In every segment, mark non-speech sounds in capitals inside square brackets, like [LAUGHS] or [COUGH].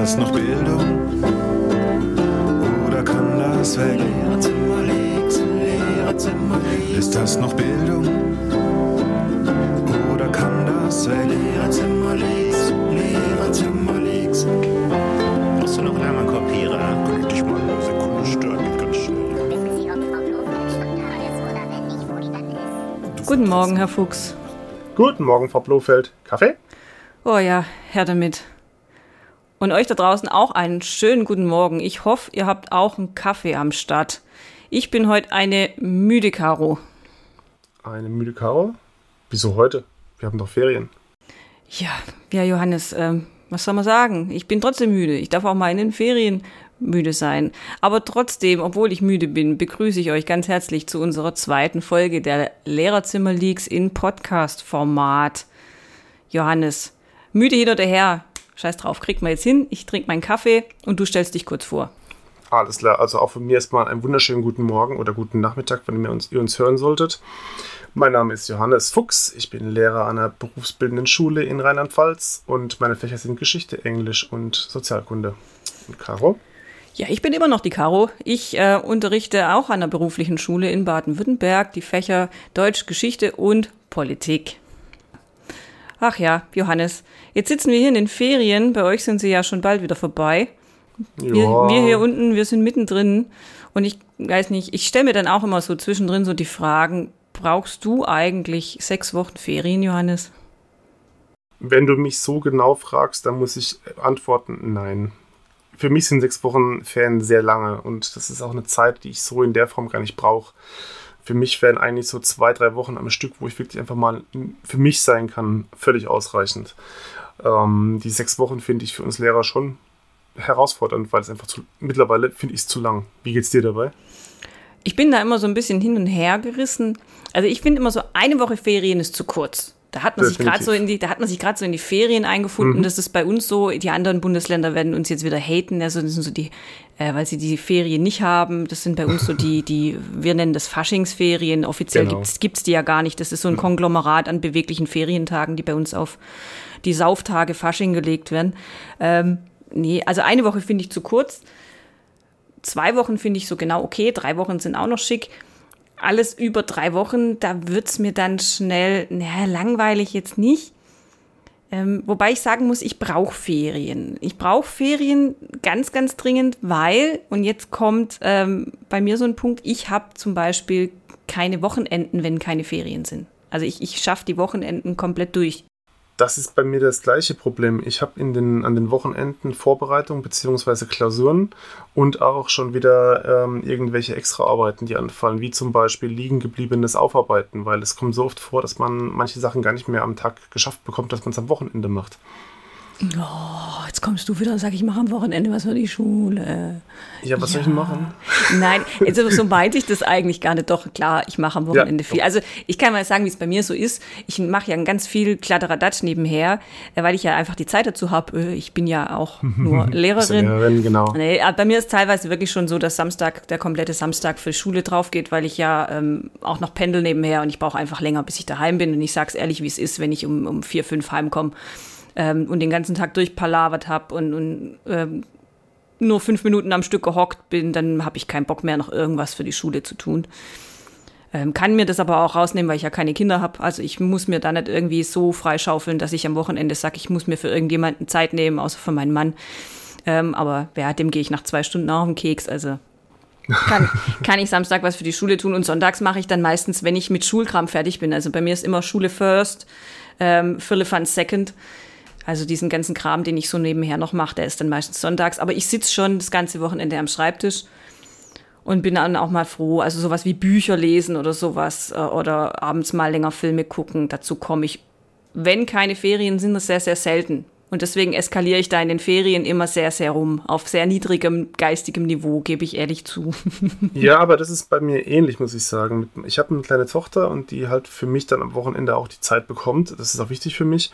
das noch Bildung? Oder kann das weg? Ist das noch Bildung? Oder kann das weg? Du noch einmal Kopierer? Kann ich dich mal eine Sekunde stören? Ganz schnell. Guten Morgen, Herr Fuchs. Guten Morgen, Frau Blofeld. Kaffee? Oh ja, her damit. Und euch da draußen auch einen schönen guten Morgen. Ich hoffe, ihr habt auch einen Kaffee am Start. Ich bin heute eine müde Karo. Eine müde Karo? Wieso heute? Wir haben doch Ferien. Ja, ja, Johannes, ähm, was soll man sagen? Ich bin trotzdem müde. Ich darf auch mal in den Ferien müde sein. Aber trotzdem, obwohl ich müde bin, begrüße ich euch ganz herzlich zu unserer zweiten Folge der Lehrerzimmer Leaks in Podcast-Format. Johannes, müde hin oder her. Scheiß drauf, kriegt man jetzt hin. Ich trinke meinen Kaffee und du stellst dich kurz vor. Alles klar, also auch von mir erstmal einen wunderschönen guten Morgen oder guten Nachmittag, wenn ihr uns, ihr uns hören solltet. Mein Name ist Johannes Fuchs, ich bin Lehrer an einer berufsbildenden Schule in Rheinland-Pfalz und meine Fächer sind Geschichte, Englisch und Sozialkunde. Und Caro? Ja, ich bin immer noch die Caro. Ich äh, unterrichte auch an einer beruflichen Schule in Baden-Württemberg die Fächer Deutsch, Geschichte und Politik. Ach ja, Johannes, jetzt sitzen wir hier in den Ferien. Bei euch sind sie ja schon bald wieder vorbei. Wir, wir hier unten, wir sind mittendrin. Und ich weiß nicht, ich stelle mir dann auch immer so zwischendrin so die Fragen, brauchst du eigentlich sechs Wochen Ferien, Johannes? Wenn du mich so genau fragst, dann muss ich antworten, nein. Für mich sind sechs Wochen Ferien sehr lange und das ist auch eine Zeit, die ich so in der Form gar nicht brauche. Für mich wären eigentlich so zwei, drei Wochen am Stück, wo ich wirklich einfach mal für mich sein kann, völlig ausreichend. Ähm, die sechs Wochen finde ich für uns Lehrer schon herausfordernd, weil es einfach zu, mittlerweile finde ich es zu lang. Wie geht's dir dabei? Ich bin da immer so ein bisschen hin und her gerissen. Also ich finde immer so, eine Woche Ferien ist zu kurz. Da hat man sich gerade so in die, da hat man sich gerade so in die Ferien eingefunden. Mhm. Das ist bei uns so. Die anderen Bundesländer werden uns jetzt wieder haten. Also das sind so die, äh, weil sie die Ferien nicht haben. Das sind bei uns so die, die, wir nennen das Faschingsferien. Offiziell Genau. gibt's gibt's die ja gar nicht. Das ist so ein Konglomerat an beweglichen Ferientagen, die bei uns auf die Sauftage Fasching gelegt werden. Ähm, nee, also eine Woche finde ich zu kurz. Zwei Wochen finde ich so genau okay. Drei Wochen sind auch noch schick alles über drei Wochen, da wird's mir dann schnell, naja, langweilig jetzt nicht. Ähm, wobei ich sagen muss, ich brauche Ferien. Ich brauche Ferien ganz, ganz dringend, weil, und jetzt kommt ähm, bei mir so ein Punkt, ich habe zum Beispiel keine Wochenenden, wenn keine Ferien sind. Also ich, ich schaffe die Wochenenden komplett durch. Das ist bei mir das gleiche Problem. Ich habe in den, an den Wochenenden Vorbereitung bzw. Klausuren und auch schon wieder ähm, irgendwelche Extraarbeiten, die anfallen, wie zum Beispiel liegen gebliebenes Aufarbeiten, weil es kommt so oft vor, dass man manche Sachen gar nicht mehr am Tag geschafft bekommt, dass man es am Wochenende macht. Oh, jetzt kommst du wieder und sag, ich mache am Wochenende was für die Schule. Ja, was soll ich machen? Nein, also so meinte ich das eigentlich gar nicht. Doch, klar, ich mache am Wochenende Ja, viel. Also ich kann mal sagen, wie es bei mir so ist. Ich mache ja ganz viel Kladderadatsch nebenher, äh, weil ich ja einfach die Zeit dazu habe. Ich bin ja auch [LAUGHS] nur Lehrerin. Lehrerin, genau. Nee, aber bei mir ist teilweise wirklich schon so, dass Samstag, der komplette Samstag für Schule drauf geht, weil ich ja ähm, auch noch pendel nebenher und ich brauche einfach länger, bis ich daheim bin. Und ich sag's ehrlich, wie es ist, wenn ich um, um vier, fünf heimkomme ähm, und den ganzen Tag durchpalavert habe und, und ähm, nur fünf Minuten am Stück gehockt bin, dann habe ich keinen Bock mehr, noch irgendwas für die Schule zu tun. Ähm, kann mir das aber auch rausnehmen, weil ich ja keine Kinder habe. Also ich muss mir da nicht irgendwie so freischaufeln, dass ich am Wochenende sage, ich muss mir für irgendjemanden Zeit nehmen, außer für meinen Mann. Ähm, aber ja, dem gehe ich nach zwei Stunden auch auf den Keks. Also kann, [LAUGHS] kann ich Samstag was für die Schule tun und sonntags mache ich dann meistens, wenn ich mit Schulkram fertig bin. Also bei mir ist immer Schule first, ähm, Firlefanz second. Also diesen ganzen Kram, den ich so nebenher noch mache, der ist dann meistens sonntags. Aber ich sitze schon das ganze Wochenende am Schreibtisch und bin dann auch mal froh. Also sowas wie Bücher lesen oder sowas äh, oder abends mal länger Filme gucken. Dazu komme ich, wenn keine Ferien sind, das sehr, sehr selten. Und deswegen eskaliere ich da in den Ferien immer sehr, sehr rum. Auf sehr niedrigem geistigem Niveau, gebe ich ehrlich zu. [LAUGHS] Ja, aber das ist bei mir ähnlich, muss ich sagen. Ich habe eine kleine Tochter und die halt für mich dann am Wochenende auch die Zeit bekommt. Das ist auch wichtig für mich.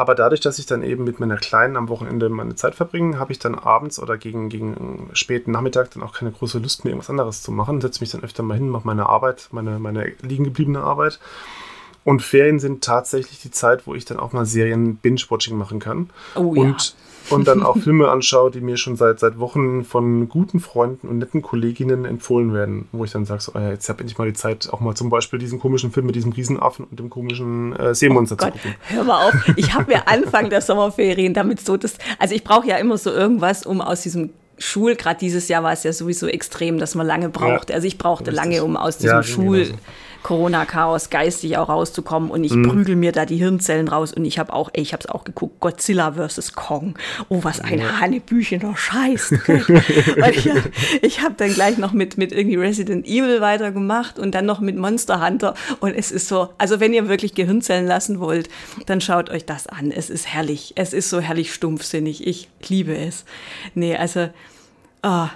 Aber dadurch, dass ich dann eben mit meiner Kleinen am Wochenende meine Zeit verbringe, habe ich dann abends oder gegen, gegen späten Nachmittag dann auch keine große Lust mehr, irgendwas anderes zu machen. Setze mich dann öfter mal hin, mache meine Arbeit, meine, meine liegen gebliebene Arbeit. Und Ferien sind tatsächlich die Zeit, wo ich dann auch mal Serien Binge-Watching machen kann. Oh ja. Und, dann auch Filme anschaue, die mir schon seit, seit Wochen von guten Freunden und netten Kolleginnen empfohlen werden, wo ich dann sage, so, ja, jetzt habe ich mal die Zeit, auch mal zum Beispiel diesen komischen Film mit diesem Riesenaffen und dem komischen äh, Seemonster zu Gott, gucken. hör mal auf. Ich habe mir Anfang der Sommerferien damit so das, also ich brauche ja immer so irgendwas, um aus diesem Schul, gerade dieses Jahr war es ja sowieso extrem, dass man lange braucht. Ja, also ich brauchte richtig. lange, um aus Ja, diesem mir Schul Corona-Chaos geistig auch rauszukommen und ich prügel mir da die Hirnzellen raus und ich habe auch, ey, ich habe es auch geguckt, Godzilla vs. Kong. Oh, was ein hanebüchener Scheiß. [LAUGHS] Weil ich habe dann gleich noch mit, mit irgendwie Resident Evil weitergemacht und dann noch mit Monster Hunter und es ist so, also wenn ihr wirklich Gehirnzellen lassen wollt, dann schaut euch das an. Es ist herrlich. Es ist so herrlich stumpfsinnig. Ich liebe es. Nee, also, ah,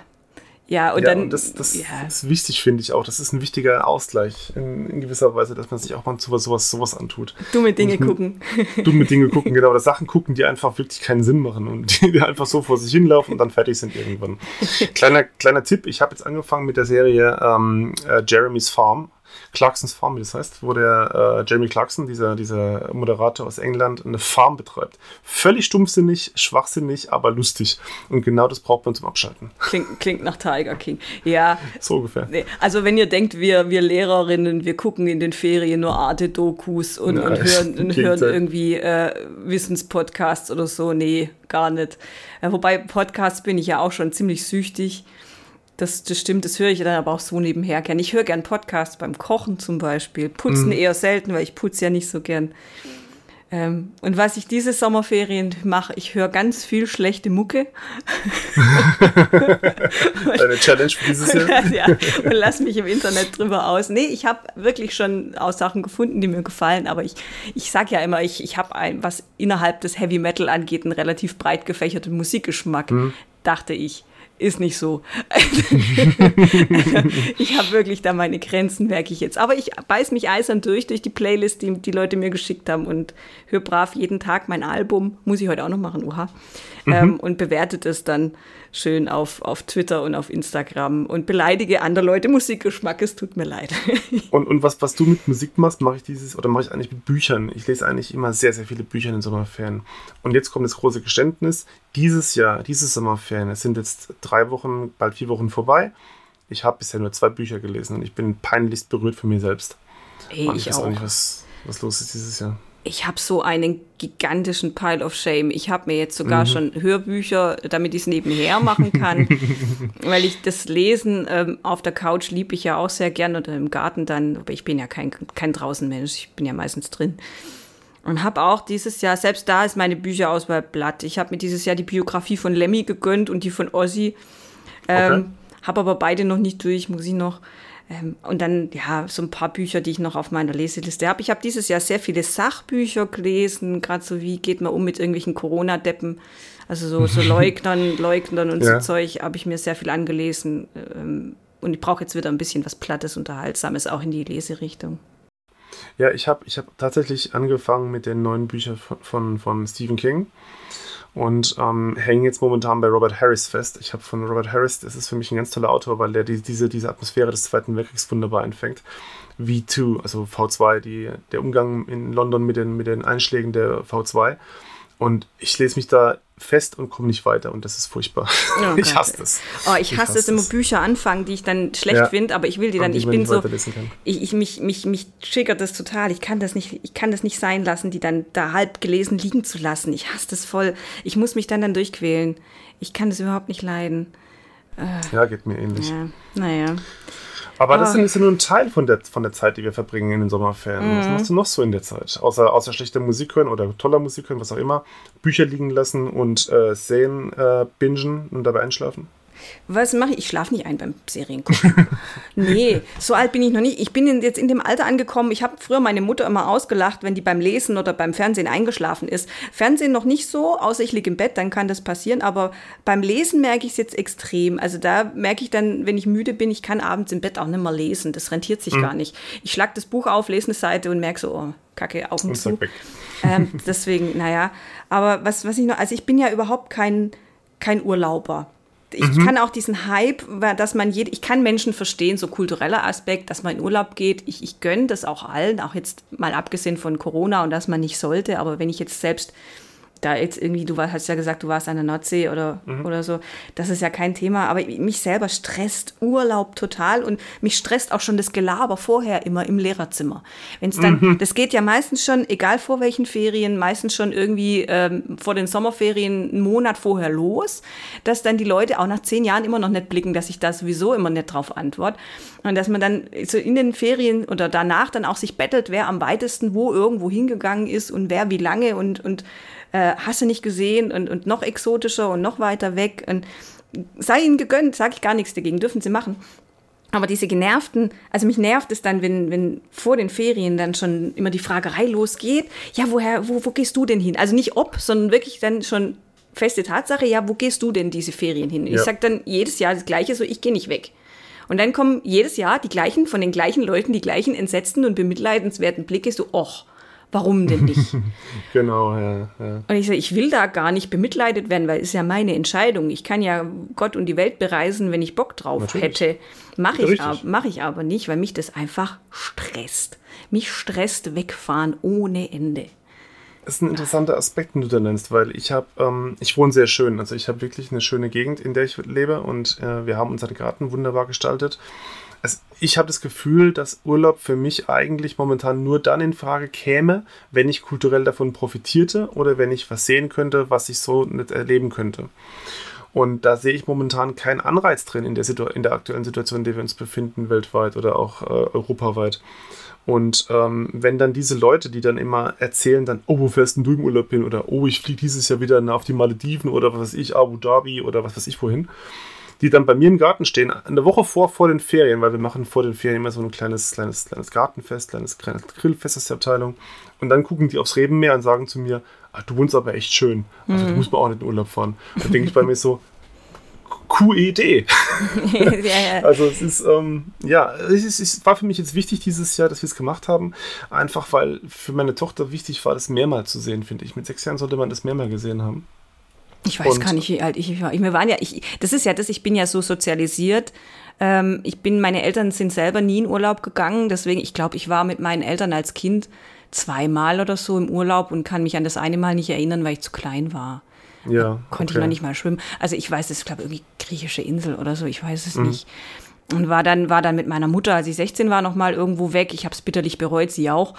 ja, und ja, dann, und das, das ja. ist wichtig, finde ich auch. Das ist ein wichtiger Ausgleich in, in gewisser Weise, dass man sich auch mal sowas, sowas, sowas antut. dumme Dinge Und- gucken. Dumme Dinge gucken, genau, oder Sachen gucken, die einfach wirklich keinen Sinn machen und die, einfach so vor sich hinlaufen und dann fertig sind irgendwann. [LAUGHS] kleiner, kleiner Tipp, ich habe jetzt angefangen mit der Serie ähm, äh, Jeremy's Farm. Clarksons Farm, wie das heißt, wo der äh, Jeremy Clarkson, dieser, dieser Moderator aus England, eine Farm betreibt. Völlig stumpfsinnig, schwachsinnig, aber lustig. Und genau das braucht man zum Abschalten. Klingt, klingt nach Tiger King. Ja, So ungefähr. also wenn ihr denkt, wir, wir Lehrerinnen, wir gucken in den Ferien nur Arte-Dokus und, und hören, und hören irgendwie äh, Wissenspodcasts oder so, nee, gar nicht. Ja, wobei Podcasts bin ich ja auch schon ziemlich süchtig. Das, das stimmt, das höre ich dann aber auch so nebenher gern. Ich höre gern Podcasts beim Kochen zum Beispiel. Putzen eher selten, weil ich putze ja nicht so gern. Ähm, und was ich diese Sommerferien mache, ich höre ganz viel schlechte Mucke. [LAUGHS] Deine Challenge für dieses Jahr. [LAUGHS] ja, und lass mich im Internet drüber aus. Nee, ich habe wirklich schon auch Sachen gefunden, die mir gefallen, aber ich, ich sag ja immer, ich, ich habe ein, was innerhalb des Heavy Metal angeht, einen relativ breit gefächerten Musikgeschmack, dachte ich. Ist nicht so. [LAUGHS] ich habe wirklich da meine Grenzen, merke ich jetzt. Aber ich beiß mich eisern durch, durch die Playlist, die die Leute mir geschickt haben und höre brav jeden Tag mein Album. Muss ich heute auch noch machen, uha. Ähm, und bewertet es dann schön auf, auf Twitter und auf Instagram und beleidige andere Leute Musikgeschmack. Es tut mir leid. [LAUGHS] Und, und was, was du mit Musik machst, mache ich dieses, oder mache ich eigentlich mit Büchern. Ich lese eigentlich immer sehr, sehr viele Bücher in den Sommerferien. Und jetzt kommt das große Geständnis. Dieses Jahr, diese Sommerferien, es sind jetzt drei Wochen, bald vier Wochen vorbei. Ich habe bisher nur zwei Bücher gelesen und ich bin peinlichst berührt von mir selbst. Ey, ich ich weiß auch auch. nicht, was, was los ist dieses Jahr. Ich habe so einen gigantischen Pile of Shame. Ich habe mir jetzt sogar schon Hörbücher, damit ich es nebenher machen kann, [LAUGHS] weil ich das Lesen ähm, auf der Couch liebe ich ja auch sehr gern oder im Garten dann, aber ich bin ja kein, kein Draußenmensch, ich bin ja meistens drin. Und habe auch dieses Jahr, selbst da ist meine Bücherauswahl blatt. Ich habe mir dieses Jahr die Biografie von Lemmy gegönnt und die von Ozzy. Ähm, Okay. Habe aber beide noch nicht durch, muss ich noch. Ähm, und dann, ja, so ein paar Bücher, die ich noch auf meiner Leseliste habe. Ich habe dieses Jahr sehr viele Sachbücher gelesen, gerade so wie geht man um mit irgendwelchen Corona-Deppen. Also so, so [LAUGHS] Leugnern, Leugnern und Ja. so Zeug habe ich mir sehr viel angelesen. Ähm, und ich brauche jetzt wieder ein bisschen was Plattes, Unterhaltsames, auch in die Leserichtung. Ja, ich habe ich hab tatsächlich angefangen mit den neuen Büchern von, von, von Stephen King und ähm, hänge jetzt momentan bei Robert Harris fest. Ich habe von Robert Harris, das ist für mich ein ganz toller Autor, weil der die, diese, diese Atmosphäre des Zweiten Weltkriegs wunderbar einfängt. V2, also V2, die, der Umgang in London mit den, mit den Einschlägen der V2. Und ich lese mich da fest und komme nicht weiter und das ist furchtbar. Oh [LAUGHS] ich hasse das. Oh, ich hasse es immer. Bücher anfangen, die ich dann schlecht Ja. finde, aber ich will die dann, die ich bin so, ich, ich mich, mich, mich triggert das total. Ich kann das nicht, ich kann das nicht sein lassen, die dann da halb gelesen liegen zu lassen. Ich hasse das voll. Ich muss mich dann dann durchquälen. Ich kann das überhaupt nicht leiden. Ja, geht mir ähnlich. Ja, naja. Aber das Ah. ist ja nur ein Teil von der, von der Zeit, die wir verbringen in den Sommerferien. Mhm. Was machst du noch so in der Zeit? Außer, außer schlechter Musik hören oder toller Musik hören, was auch immer. Bücher liegen lassen und äh, Serien äh, bingen und dabei einschlafen? Was mache ich? Ich schlafe nicht ein beim Seriengucken. [LAUGHS] nee, so alt bin ich noch nicht. Ich bin in- jetzt in dem Alter angekommen. Ich habe früher meine Mutter immer ausgelacht, wenn die beim Lesen oder beim Fernsehen eingeschlafen ist. Fernsehen noch nicht so, außer ich liege im Bett, dann kann das passieren. Aber beim Lesen merke ich es jetzt extrem. Also da merke ich dann, wenn ich müde bin, ich kann abends im Bett auch nicht mehr lesen. Das rentiert sich gar nicht. Ich schlag das Buch auf, lese eine Seite und merke so, oh, Kacke, Augen Und zu. Ähm, deswegen, naja. Aber was, was ich noch, also ich bin ja überhaupt kein, kein Urlauber. Ich kann auch diesen Hype, dass man jed, ich kann Menschen verstehen, so kultureller Aspekt, dass man in Urlaub geht. Ich, ich gönne das auch allen, auch jetzt mal abgesehen von Corona und dass man nicht sollte. Aber wenn ich jetzt selbst da jetzt irgendwie, du war- hast ja gesagt, du warst an der Nordsee oder, oder so, das ist ja kein Thema. Aber mich selber stresst Urlaub total und mich stresst auch schon das Gelaber vorher immer im Lehrerzimmer. Wenn es dann, das geht ja meistens schon, egal vor welchen Ferien, meistens schon irgendwie ähm, vor den Sommerferien einen Monat vorher los, dass dann die Leute auch nach zehn Jahren immer noch nicht blicken, dass ich da sowieso immer nicht drauf antworte. Und dass man dann so in den Ferien oder danach dann auch sich bettelt, wer am weitesten wo irgendwo hingegangen ist und wer wie lange und, und äh, hast du nicht gesehen und, und noch exotischer und noch weiter weg. Und sei ihnen gegönnt, sage ich gar nichts dagegen, dürfen sie machen. Aber diese genervten, also mich nervt es dann, wenn, wenn vor den Ferien dann schon immer die Fragerei losgeht, ja, woher, wo, wo gehst du denn hin? Also nicht ob, sondern wirklich dann schon feste Tatsache, ja, wo gehst du denn diese Ferien hin? Ich Ja. sag dann jedes Jahr das Gleiche, so ich gehe nicht weg. Und dann kommen jedes Jahr die gleichen, von den gleichen Leuten, die gleichen entsetzten und bemitleidenswerten Blicke, so, och, warum denn nicht? [LAUGHS] Genau, ja. ja. Und ich sage, ich will da gar nicht bemitleidet werden, weil es ist ja meine Entscheidung. Ich kann ja Gott und die Welt bereisen, wenn ich Bock drauf Natürlich. hätte. Mache ich, mach ich aber nicht, weil mich das einfach stresst. Mich stresst wegfahren ohne Ende. Das ist ein interessanter Aspekt, den du da nennst, weil ich habe, ähm, ich wohne sehr schön. Also ich habe wirklich eine schöne Gegend, in der ich lebe und äh, wir haben unseren Garten wunderbar gestaltet. Es, ich habe das Gefühl, dass Urlaub für mich eigentlich momentan nur dann in Frage käme, wenn ich kulturell davon profitierte oder wenn ich was sehen könnte, was ich so nicht erleben könnte. Und da sehe ich momentan keinen Anreiz drin in der, Situ in der aktuellen Situation, in der wir uns befinden, weltweit oder auch äh, europaweit. Und ähm, wenn dann diese Leute, die dann immer erzählen, dann, oh, wo fährst denn du im Urlaub hin? Oder oh, ich fliege dieses Jahr wieder auf die Malediven oder was weiß ich, Abu Dhabi oder was weiß ich wohin, die dann bei mir im Garten stehen, eine Woche vor, vor den Ferien, weil wir machen vor den Ferien immer so ein kleines, kleines, kleines Gartenfest, kleines, kleines Grillfest ist die Abteilung. Und dann gucken die aufs Rebenmeer und sagen zu mir, ah, du wohnst aber echt schön. Also du musst mal auch nicht in Urlaub fahren. Da denke ich bei mir so, Idee. [LAUGHS] ja, ja. Also es ist, ähm, ja, es, ist, es war für mich jetzt wichtig dieses Jahr, dass wir es gemacht haben. Einfach weil für meine Tochter wichtig war, das mehrmal zu sehen, finde ich. Mit sechs Jahren sollte man das mehrmal gesehen haben. Ich weiß Und- gar nicht, wie alt ich war. Ich, wir waren ja, ich, das ist ja das, ich bin ja so sozialisiert. Ähm, ich bin, meine Eltern sind selber nie in Urlaub gegangen, deswegen, ich glaube, ich war mit meinen Eltern als Kind zweimal oder so im Urlaub und kann mich an das eine Mal nicht erinnern, weil ich zu klein war. Ja. Konnte ich okay. noch nicht mal schwimmen. Also ich weiß, es ist, glaube irgendwie griechische Insel oder so, ich weiß Mhm. es nicht. Und war dann, war dann mit meiner Mutter, als ich 16 war, noch mal irgendwo weg. Ich habe es bitterlich bereut, sie auch.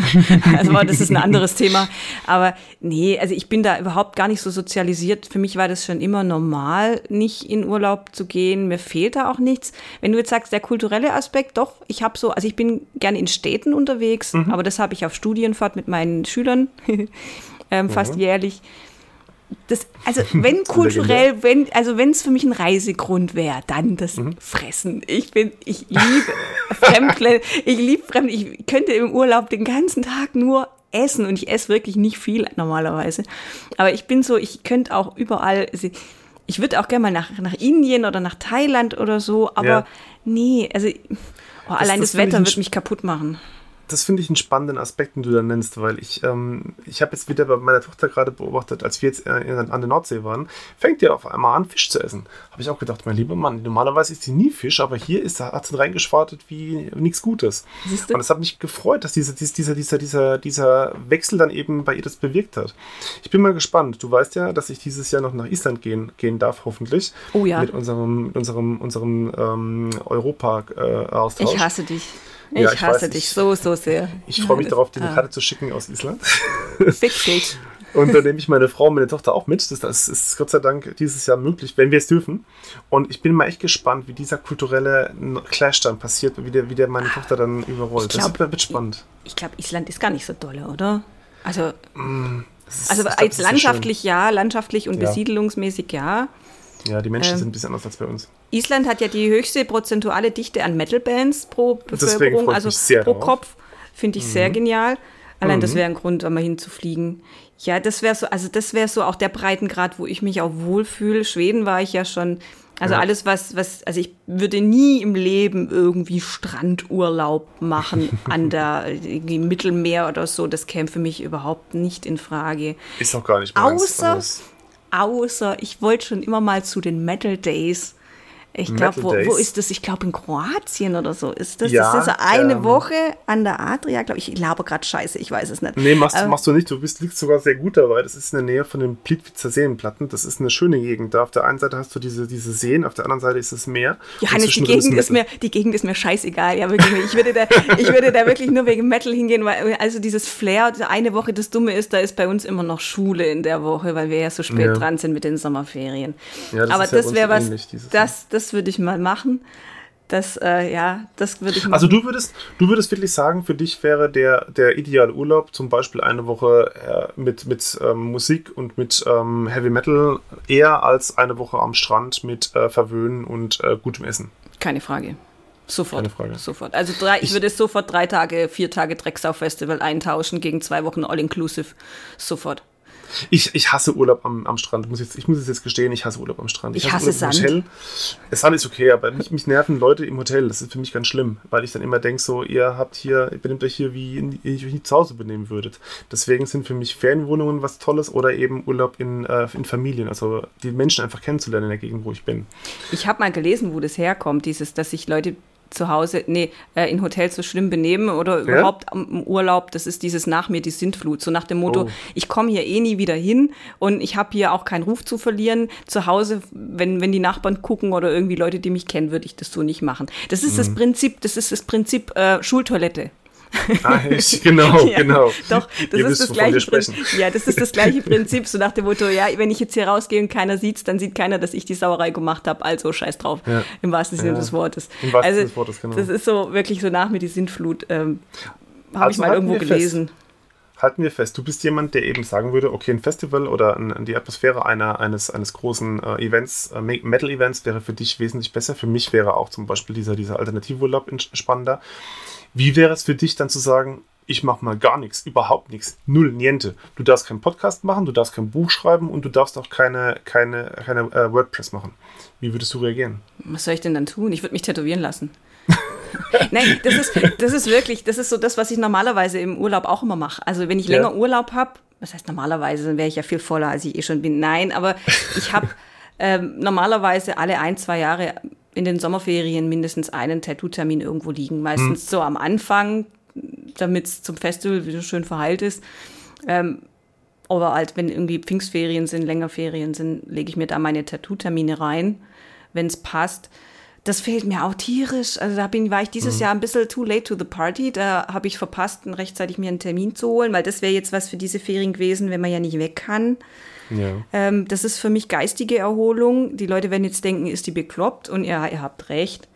[LAUGHS] also das ist ein anderes Thema. Aber nee, also ich bin da überhaupt gar nicht so sozialisiert. Für mich war das schon immer normal, nicht in Urlaub zu gehen. Mir fehlt da auch nichts. Wenn du jetzt sagst, der kulturelle Aspekt, doch, ich habe so, also ich bin gerne in Städten unterwegs, aber das habe ich auf Studienfahrt mit meinen Schülern [LAUGHS] ähm, fast jährlich. Das, also [LAUGHS] wenn kulturell, wenn, also wenn es für mich ein Reisegrund wäre, dann das Fressen. Ich bin, ich liebe [LAUGHS] Fremdländer, ich liebe Fremd, ich könnte im Urlaub den ganzen Tag nur essen und ich esse wirklich nicht viel normalerweise. Aber ich bin so, ich könnte auch überall, also ich würde auch gerne mal nach, nach Indien oder nach Thailand oder so, aber Ja. nee, also oh, allein das das, ich Wetter wird mich kaputt machen. Das finde ich einen spannenden Aspekt, den du da nennst, weil ich, ähm, ich habe jetzt wieder bei meiner Tochter gerade beobachtet, als wir jetzt äh, an der Nordsee waren, fängt die auf einmal an, Fisch zu essen. Habe ich auch gedacht, mein lieber Mann, normalerweise isst sie nie Fisch, aber hier ist, hat sie reingeschwartet wie nichts Gutes. Siehst du? Und es hat mich gefreut, dass diese, dies- dieser, dieser, dieser, dieser Wechsel dann eben bei ihr das bewirkt hat. Ich bin mal gespannt. Du weißt ja, dass ich dieses Jahr noch nach Island gehen, gehen darf, hoffentlich. Oh ja. Mit unserem, mit unserem, unserem ähm, Europa-Austausch. Ich hasse dich. Ich Ja, ich hasse weiß, dich ich- so, so sehr. Ich freue mich [LAUGHS] darauf, dir eine Karte zu schicken aus Island. [LAUGHS] ah, dich. [LAUGHS] Und dann nehme ich meine Frau und meine Tochter auch mit. Das, das ist Gott sei Dank dieses Jahr möglich, wenn wir es dürfen. Und ich bin mal echt gespannt, wie dieser kulturelle Clash dann passiert, wie der, wie der meine Tochter dann überrollt. Ich glaub, das wird, wird spannend. Ich glaube, Island ist gar nicht so dolle, oder? Also, Das ist- also ich glaub, als landschaftlich ja, landschaftlich und Ja. besiedelungsmäßig ja. Ja, die Menschen ähm, sind ein bisschen anders als bei uns. Island hat ja die höchste prozentuale Dichte an Metal-Bands pro Bevölkerung, also pro darauf. Kopf. Finde ich sehr genial. Allein das wäre ein Grund, da mal hinzufliegen. Ja, das wäre so, also das wäre so auch der Breitengrad, wo ich mich auch wohlfühle. Schweden war ich ja schon. Also Ja. alles, was, was, also ich würde nie im Leben irgendwie Strandurlaub machen [LAUGHS] an der irgendwie Mittelmeer oder so. Das käme für mich überhaupt nicht in Frage. Ist auch gar nicht meins. Außer- außer ich wollte schon immer mal zu den Metal Days. Ich glaube, wo, wo ist das? Ich glaube in Kroatien oder so ist das. Ja, das ist eine ähm, Woche an der Adria, glaube ich. Ich laber gerade scheiße, ich weiß es nicht. Nee, machst, Ähm, machst du nicht. Du bist, liegst sogar sehr gut dabei. Das ist in der Nähe von den Plitwitzer Seenplatten. Das ist eine schöne Gegend. Da auf der einen Seite hast du diese, diese Seen, auf der anderen Seite ist das Meer. Johannes, die Gegend, ist Metal. mir, die Gegend ist mir scheißegal. Ja, wirklich. Ich würde, da, ich würde da wirklich nur wegen Metal hingehen, weil also dieses Flair, eine Woche, das Dumme ist, da ist bei uns immer noch Schule in der Woche, weil wir ja so spät Ja. dran sind mit den Sommerferien. Ja, das Aber ist ja das uns wäre was, ähnlich dieses das, das würde ich mal machen. Das, äh, ja, das würde ich machen. Also du würdest, du würdest wirklich sagen, für dich wäre der, der ideale Urlaub zum Beispiel eine Woche äh, mit, mit ähm, Musik und mit ähm, Heavy Metal eher als eine Woche am Strand mit äh, Verwöhnen und äh, gutem Essen. Keine Frage. Sofort. Keine Frage. Sofort. Also drei, ich, Ich- würde sofort drei Tage, vier Tage Drecksau-Festival eintauschen gegen zwei Wochen All-Inclusive. Sofort. Ich, ich hasse Urlaub am, am Strand. Muss jetzt, ich muss es jetzt gestehen, ich hasse Urlaub am Strand. Ich hasse Urlaub im Sand. Hotel. Das Sand ist okay, aber mich, mich nerven Leute im Hotel. Das ist für mich ganz schlimm, weil ich dann immer denke, so, ihr habt hier, ihr benehmt euch hier, wie ihr euch nie zu Hause benehmen würdet. Deswegen sind für mich Ferienwohnungen was Tolles oder eben Urlaub in, äh, in Familien. Also die Menschen einfach kennenzulernen in der Gegend, wo ich bin. Ich habe mal gelesen, wo das herkommt, dieses, dass sich Leute zu Hause, nee, äh, in Hotels so schlimm benehmen oder überhaupt im Urlaub, das ist dieses nach mir die Sintflut, so nach dem Motto, Oh. ich komme hier eh nie wieder hin und ich habe hier auch keinen Ruf zu verlieren. Zu Hause, wenn, wenn die Nachbarn gucken oder irgendwie Leute, die mich kennen, würde ich das so nicht machen. Das ist Mhm. das Prinzip, das ist das Prinzip äh, Schultoilette. Ah, ich, [LAUGHS] genau, Ja, genau. Doch, das Ihr ist wisst, das gleiche. Prinzip. [LAUGHS] Ja, das ist das gleiche Prinzip, so nach dem Motto, ja, wenn ich jetzt hier rausgehe und keiner sieht's, dann sieht keiner, dass ich die Sauerei gemacht habe, also scheiß drauf. Ja. Im wahrsten Sinne Ja. des Wortes. Im wahrsten also, Sinne des Wortes, genau. Das ist so wirklich so nach mir die Sintflut. Ähm, habe Also ich mal irgendwo wir fest. gelesen. Halten wir fest, du bist jemand, der eben sagen würde, okay, ein Festival oder ein, die Atmosphäre einer, eines, eines großen äh, Events, äh, Me- Metal-Events wäre für dich wesentlich besser. Für mich wäre auch zum Beispiel dieser, dieser Alternativurlaub spannender. Wie wäre es für dich dann zu sagen, ich mache mal gar nichts, überhaupt nichts, null, niente. Du darfst keinen Podcast machen, du darfst kein Buch schreiben und du darfst auch keine, keine, keine äh, WordPress machen. Wie würdest du reagieren? Was soll ich denn dann tun? Ich würde mich tätowieren lassen. [LAUGHS] Nein, das ist, das ist wirklich, das ist so das, was ich normalerweise im Urlaub auch immer mache. Also wenn ich Ja. länger Urlaub habe, was heißt normalerweise, dann wäre ich ja viel voller, als ich eh schon bin. Nein, aber ich habe ähm, normalerweise alle ein, zwei Jahre in den Sommerferien mindestens einen Tattoo-Termin irgendwo liegen. Meistens so am Anfang, damit es zum Festival wieder schön verheilt ist. Ähm, aber halt, wenn irgendwie Pfingstferien sind, länger Ferien sind, lege ich mir da meine Tattoo-Termine rein, wenn es passt. Das fehlt mir auch tierisch. Also da bin, war ich dieses Jahr ein bisschen too late to the party. Da habe ich verpasst, rechtzeitig mir einen Termin zu holen, weil das wäre jetzt was für diese Ferien gewesen, wenn man ja nicht weg kann. Ja. Ähm, das ist für mich geistige Erholung. Die Leute werden jetzt denken, ist die bekloppt? Und ja, ihr habt recht.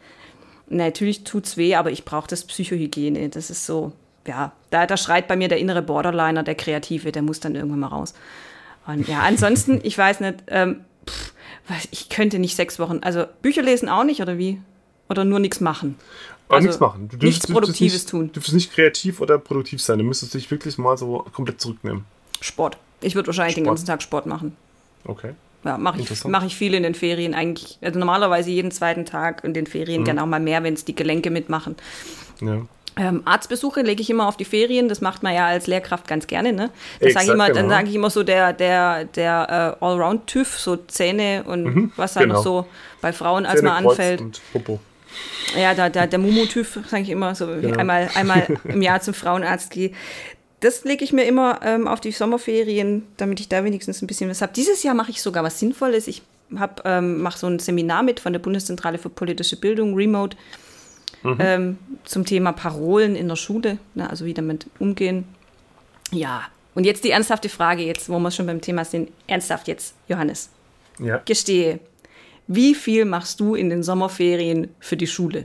Natürlich tut's weh, aber ich brauche das Psychohygiene. Das ist so, ja, da, da schreit bei mir der innere Borderliner, der Kreative, der muss dann irgendwann mal raus. Und ja, ansonsten, [LAUGHS] ich weiß nicht, ähm, pff, ich könnte nicht sechs Wochen, also Bücher lesen auch nicht, oder wie? Oder nur nichts machen? Aber Also, nichts machen. Du nichts dürftest- dürftest Produktives nicht, tun. Du dürftest nicht kreativ oder produktiv sein. Du müsstest dich wirklich mal so komplett zurücknehmen. Sport. Ich würde wahrscheinlich den Sport. ganzen Tag Sport machen. Okay. Ja, mache ich, mach ich viel in den Ferien eigentlich. Also normalerweise jeden zweiten Tag in den Mhm. Ferien, gerne auch mal mehr, wenn es die Gelenke mitmachen. Ja. Ähm, Arztbesuche lege ich immer auf die Ferien, das macht man ja als Lehrkraft ganz gerne, ne? Das sag ich immer, dann genau. sage ich immer so der, der, der äh, Allround-TÜV, so Zähne und was da genau. noch so bei Frauen als Zähne, Kreuz anfällt. Und Popo. Ja, da, da, der Mumu-TÜV, sage ich immer, so Genau. einmal, einmal [LAUGHS] im Jahr zum Frauenarzt gehe. Das lege ich mir immer ähm, auf die Sommerferien, damit ich da wenigstens ein bisschen was habe. Dieses Jahr mache ich sogar was Sinnvolles. Ich hab, ähm, mache so ein Seminar mit von der Bundeszentrale für politische Bildung, Remote, ähm, zum Thema Parolen in der Schule, ne, also wie damit umgehen. Ja, und jetzt die ernsthafte Frage, jetzt, wo wir schon beim Thema sind. Ernsthaft jetzt, Johannes, Ja. gestehe, wie viel machst du in den Sommerferien für die Schule?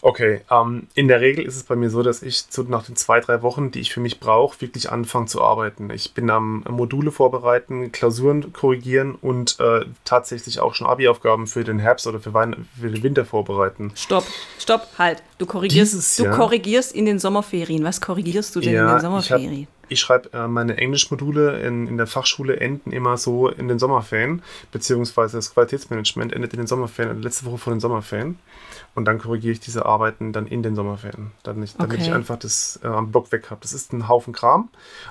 Okay, ähm, in der Regel ist es bei mir so, dass ich so nach den zwei, drei Wochen, die ich für mich brauche, wirklich anfange zu arbeiten. Ich bin am Module vorbereiten, Klausuren korrigieren und äh, tatsächlich auch schon Abi-Aufgaben für den Herbst oder für, Wein für den Winter vorbereiten. Stopp, stopp, halt. Du korrigierst, Dieses du Jahr- korrigierst in den Sommerferien. Was korrigierst du denn in den Sommerferien? ich schreibe äh, meine Englischmodule in, in der Fachschule enden immer so in den Sommerferien, beziehungsweise das Qualitätsmanagement endet in den Sommerferien, also letzte Woche vor den Sommerferien. Und dann korrigiere ich diese Arbeiten dann in den Sommerferien, damit ich, damit Okay. ich einfach das äh, am Block weg habe. Das ist ein Haufen Kram,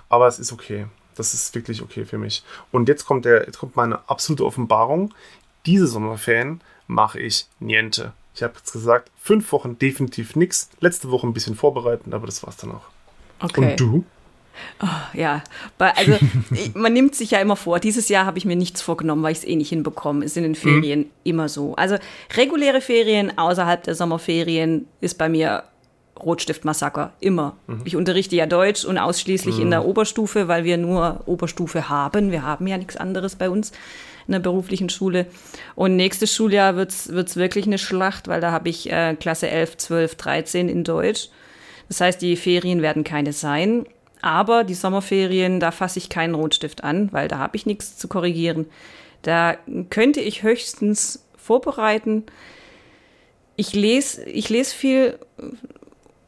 aber es ist okay. das ist wirklich okay für mich. Und jetzt kommt, der, jetzt kommt meine absolute Offenbarung. Diese Sommerferien mache ich niente. Ich habe jetzt gesagt, fünf Wochen definitiv nichts. Letzte Woche ein bisschen vorbereiten, aber das war's dann auch. Okay. Und du? Ja, bei- also [LAUGHS] man nimmt sich ja immer vor. Dieses Jahr habe ich mir nichts vorgenommen, weil ich es eh nicht hinbekomme. Ist in den Ferien immer so. Also reguläre Ferien außerhalb der Sommerferien ist bei mir Rotstiftmassaker. Immer. Ich unterrichte ja Deutsch und ausschließlich in der Oberstufe, weil wir nur Oberstufe haben. Wir haben ja nichts anderes bei uns in der beruflichen Schule. Und nächstes Schuljahr wird es wirklich eine Schlacht, weil da habe ich äh, Klasse 11, 12, 13 in Deutsch. Das heißt, die Ferien werden keine sein. Aber die Sommerferien, da fasse ich keinen Rotstift an, weil da habe ich nichts zu korrigieren. Da könnte ich höchstens vorbereiten. Ich lese, ich lese viel,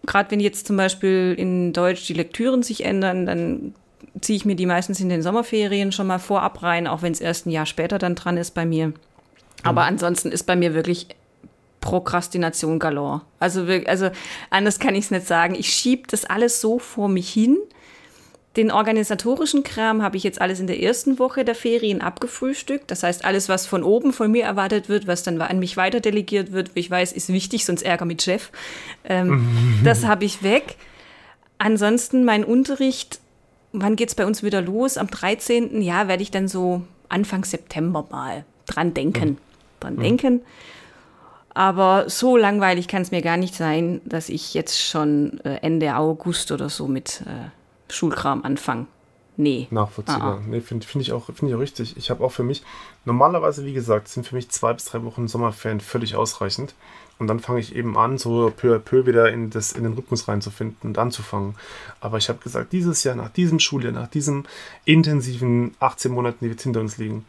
gerade wenn jetzt zum Beispiel in Deutsch die Lektüren sich ändern, dann ziehe ich mir die meistens in den Sommerferien schon mal vorab rein, auch wenn es erst ein Jahr später dann dran ist bei mir. Aber ansonsten ist bei mir wirklich Prokrastination galore. Also, also anders kann ich es nicht sagen. Ich schiebe das alles so vor mich hin. Den organisatorischen Kram habe ich jetzt alles in der ersten Woche der Ferien abgefrühstückt. Das heißt, alles, was von oben von mir erwartet wird, was dann an mich weiter delegiert wird, wie ich weiß, ist wichtig, sonst Ärger mit Chef. Ähm, das habe ich weg. Ansonsten mein Unterricht, wann geht's bei uns wieder los? Am 13. Ja, werde ich dann so Anfang September mal dran denken. Dran denken. Aber so langweilig kann es mir gar nicht sein, dass ich jetzt schon äh, Ende August oder so mit äh, Schulkram anfange. Nee. Nachvollziehbar. Ah, Nee, finde find ich, auch- find ich auch richtig. Ich habe auch für mich, normalerweise, wie gesagt, sind für mich zwei bis drei Wochen Sommerferien völlig ausreichend. Und dann fange ich eben an, so peu à peu wieder in, das, in den Rhythmus reinzufinden und anzufangen. Aber ich habe gesagt, dieses Jahr, nach diesem Schuljahr, nach diesen intensiven 18 Monaten, die jetzt hinter uns liegen,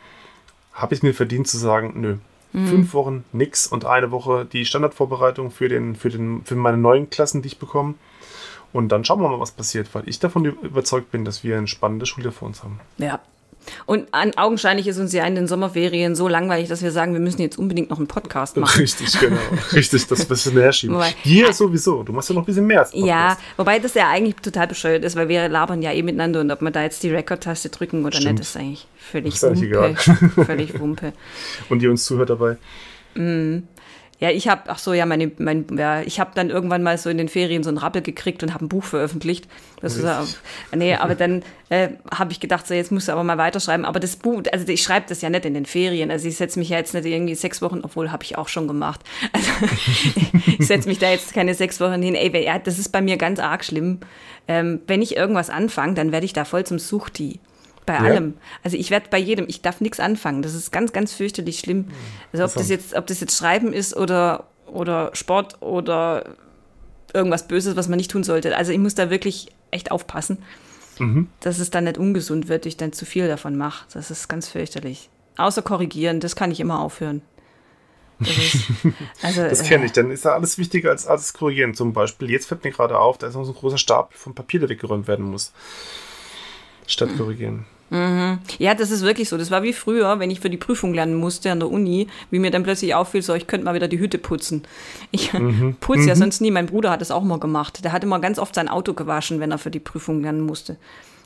habe ich mir verdient zu sagen, nö. Fünf Wochen nix und eine Woche die Standardvorbereitung für, den, für, den, für meine neuen Klassen, die ich bekomme. Und dann schauen wir mal, was passiert, weil ich davon überzeugt bin, dass wir ein spannendes Schuljahr vor uns haben. Ja. Und an, augenscheinlich ist uns ja in den Sommerferien so langweilig, dass wir sagen, wir müssen jetzt unbedingt noch einen Podcast machen. Richtig, genau. [LAUGHS] Richtig, das bisschen herschieben. Wobei- Dir sowieso. Du machst ja noch ein bisschen mehr als Ja, Podcast. wobei das ja eigentlich total bescheuert ist, weil wir labern ja eh miteinander und ob wir da jetzt die Record-Taste drücken oder Stimmt. nicht, ist eigentlich völlig Ist eigentlich Wumpe. völlig Wumpe. [LAUGHS] Und die uns zuhört dabei. Ja, ich habe, ach so, ja, meine, mein, ja, ich habe dann irgendwann mal so in den Ferien so einen Rappel gekriegt und habe ein Buch veröffentlicht. Das ist, ja- nee, aber dann äh, habe ich gedacht, so jetzt musst du aber mal weiterschreiben. Aber das Buch, also ich schreibe das ja nicht in den Ferien. Also ich setze mich ja jetzt nicht irgendwie sechs Wochen, obwohl habe ich auch schon gemacht. [LAUGHS] Also ich setze mich da jetzt keine sechs Wochen hin. Ey, ja, das ist bei mir ganz arg schlimm. Ähm, wenn ich irgendwas anfange, dann werde ich da voll zum Suchti. Bei Ja? allem. Also ich werde bei jedem, ich darf nichts anfangen. Das ist ganz, ganz fürchterlich schlimm. Also ob das jetzt, ob das jetzt Schreiben ist oder, oder Sport oder irgendwas Böses, was man nicht tun sollte. Also ich muss da wirklich echt aufpassen, dass es dann nicht ungesund wird, ich dann zu viel davon mache. Das ist ganz fürchterlich. Außer korrigieren, das kann ich immer aufhören. Das, ist, [LAUGHS] also, Das äh, kenne ich. Dann ist da alles wichtiger als alles korrigieren. Zum Beispiel, jetzt fällt mir gerade auf, da ist noch so ein großer Stapel von Papier, der weggeräumt werden muss. Statt korrigieren. Ja, das ist wirklich so. Das war wie früher, wenn ich für die Prüfung lernen musste an der Uni, wie mir dann plötzlich auffiel, so, ich könnte mal wieder die Hütte putzen. Ich putze ja sonst nie. Mein Bruder hat das auch mal gemacht. Der hat immer ganz oft sein Auto gewaschen, wenn er für die Prüfung lernen musste.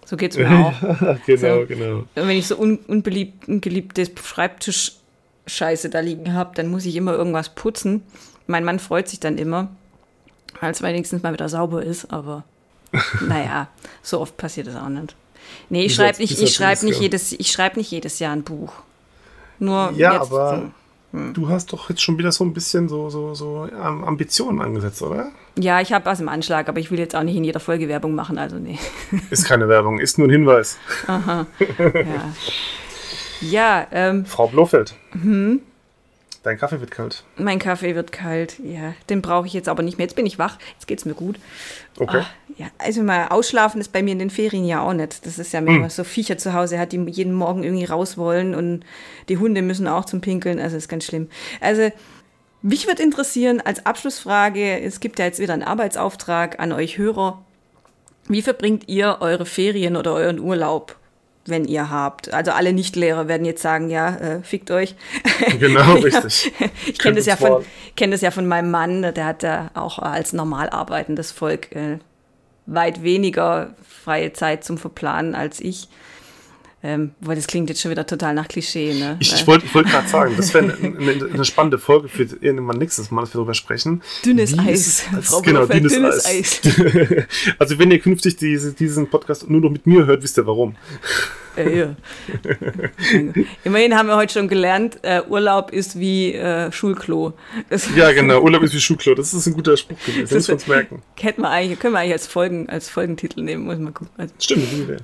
So geht's mir [LAUGHS] auch. genau, So. genau. Und wenn ich so un unbeliebt, ungeliebte Schreibtisch-Scheiße da liegen habe, dann muss ich immer irgendwas putzen. Mein Mann freut sich dann immer, weil es wenigstens mal wieder sauber ist, aber [LAUGHS] naja, so oft passiert das auch nicht. Nee, ich schreibe nicht, ich das nicht jedes, ich schreibe nicht jedes Jahr ein Buch. Nur Ja, jetzt, aber du hast doch jetzt schon wieder so ein bisschen so, so, so ähm, Ambitionen angesetzt, oder? ja, ich habe was im Anschlag, aber ich will jetzt auch nicht in jeder Folge Werbung machen, also nee. [LAUGHS] Ist keine Werbung, ist nur ein Hinweis. ja, ja ähm, Frau Blofeld. Mhm. Dein Kaffee wird kalt. mein Kaffee wird kalt. Ja, den brauche ich jetzt aber nicht mehr. Jetzt bin ich wach, jetzt geht's mir gut. Okay. Ah, ja, also mal ausschlafen ist bei mir in den Ferien ja auch nicht. Das ist ja, wenn man so Viecher zu Hause hat, die jeden Morgen irgendwie raus wollen und die Hunde müssen auch zum Pinkeln. Also ist ganz schlimm. Also mich wird interessieren als Abschlussfrage, es gibt ja jetzt wieder einen Arbeitsauftrag an euch Hörer. Wie verbringt ihr eure Ferien oder euren Urlaub, wenn ihr habt? Also alle Nichtlehrer werden jetzt sagen, ja, äh, fickt euch. [LAUGHS] Genau, [LAUGHS] richtig. Ich kenne das, ja von, kenn das ja von meinem Mann, der hat ja auch als normal arbeitendes Volk äh, weit weniger freie Zeit zum Verplanen als ich. Ähm, weil das klingt jetzt schon wieder total nach Klischee, ne? Ich, ich wollte wollt gerade sagen, das wäre eine, [LAUGHS] eine, eine, spannende Folge für irgendwann nächstes Mal, dass wir darüber sprechen. Dünnes Wie Eis. ist- Frau genau, Blumenfeld, dünnes, Eis. [LAUGHS] also wenn ihr künftig diese, diesen Podcast nur noch mit mir hört, wisst ihr warum. Äh, ja. [LAUGHS] Immerhin haben wir heute schon gelernt, äh, Urlaub ist wie äh, Schulklo. Das Ja, genau. Urlaub ist wie Schuhklo. Das ist ein guter Spruch gewesen. Das müssen wir uns merken. hätten wir eigentlich, können wir eigentlich als, Folgen, als Folgentitel nehmen, muss mal gucken. Also, Stimmt.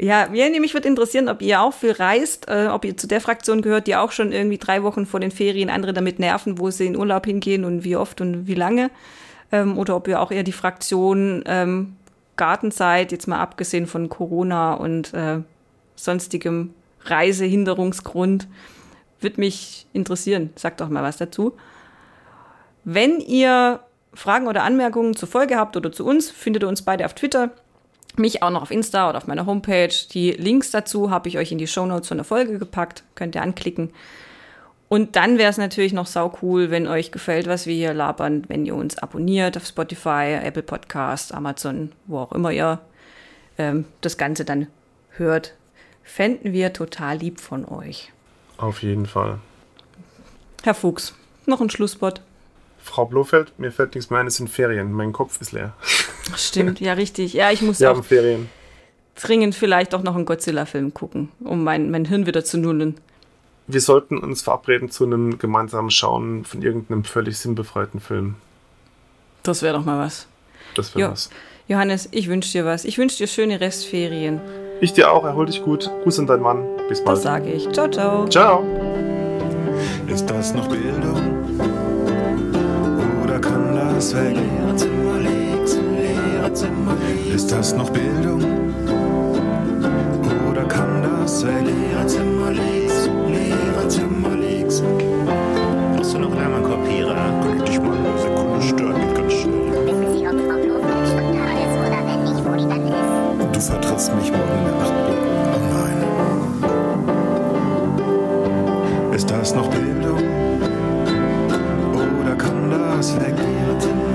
Ja, mir nämlich wird interessieren, ob ihr auch viel reist, äh, ob ihr zu der Fraktion gehört, die auch schon irgendwie drei Wochen vor den Ferien andere damit nerven, wo sie in Urlaub hingehen und wie oft und wie lange. Ähm, oder ob ihr auch eher die Fraktion ähm, Garten seid, jetzt mal abgesehen von Corona und äh, sonstigem Reisehinderungsgrund. Wird mich interessieren. Sagt doch mal was dazu. Wenn ihr Fragen oder Anmerkungen zur Folge habt oder zu uns, findet ihr uns beide auf Twitter. Mich auch noch auf Insta oder auf meiner Homepage. Die Links dazu habe ich euch in die Shownotes von der Folge gepackt. Könnt ihr anklicken. Und dann wäre es natürlich noch sau cool, wenn euch gefällt, was wir hier labern, wenn ihr uns abonniert auf Spotify, Apple Podcast, Amazon, wo auch immer ihr ähm, das Ganze dann hört. Fänden wir total lieb von euch. Auf jeden Fall. Herr Fuchs, noch ein Schlusswort. Frau Blofeld, mir fällt nichts mehr ein, es sind Ferien. Mein Kopf ist leer. [LAUGHS] Stimmt, ja, richtig. Ja, ich muss Wir auch haben Ferien. dringend vielleicht auch noch einen Godzilla-Film gucken, um mein, mein Hirn wieder zu nullen. Wir sollten uns verabreden zu einem gemeinsamen Schauen von irgendeinem völlig sinnbefreiten Film. Das wäre doch mal was. Das wäre Ja. was. Johannes, ich wünsche dir was. Ich wünsche dir schöne Restferien. Ich dir auch, erhol dich gut. Gruß an deinen Mann. Bis Das bald. sage ich. Ciao, ciao. Ciao. Ist das noch Bildung? Oder kann das links, Links, Ist das noch Bildung? Oder kann das weg? Lehrerzimmer links, Lehrerzimmer links. Brauchst du noch einen Kopierer? Kann ich dich mal eine Sekunde stören? Geht ganz schnell. Wissen Sie, ob Frau Blofeld schon da ist oder wenn nicht, wo die dann ist? Du vertrittst mich morgen in der Nachtbuch. Oh nein. Ist das noch Bildung? Oder kann das weg? Lehrerzimmer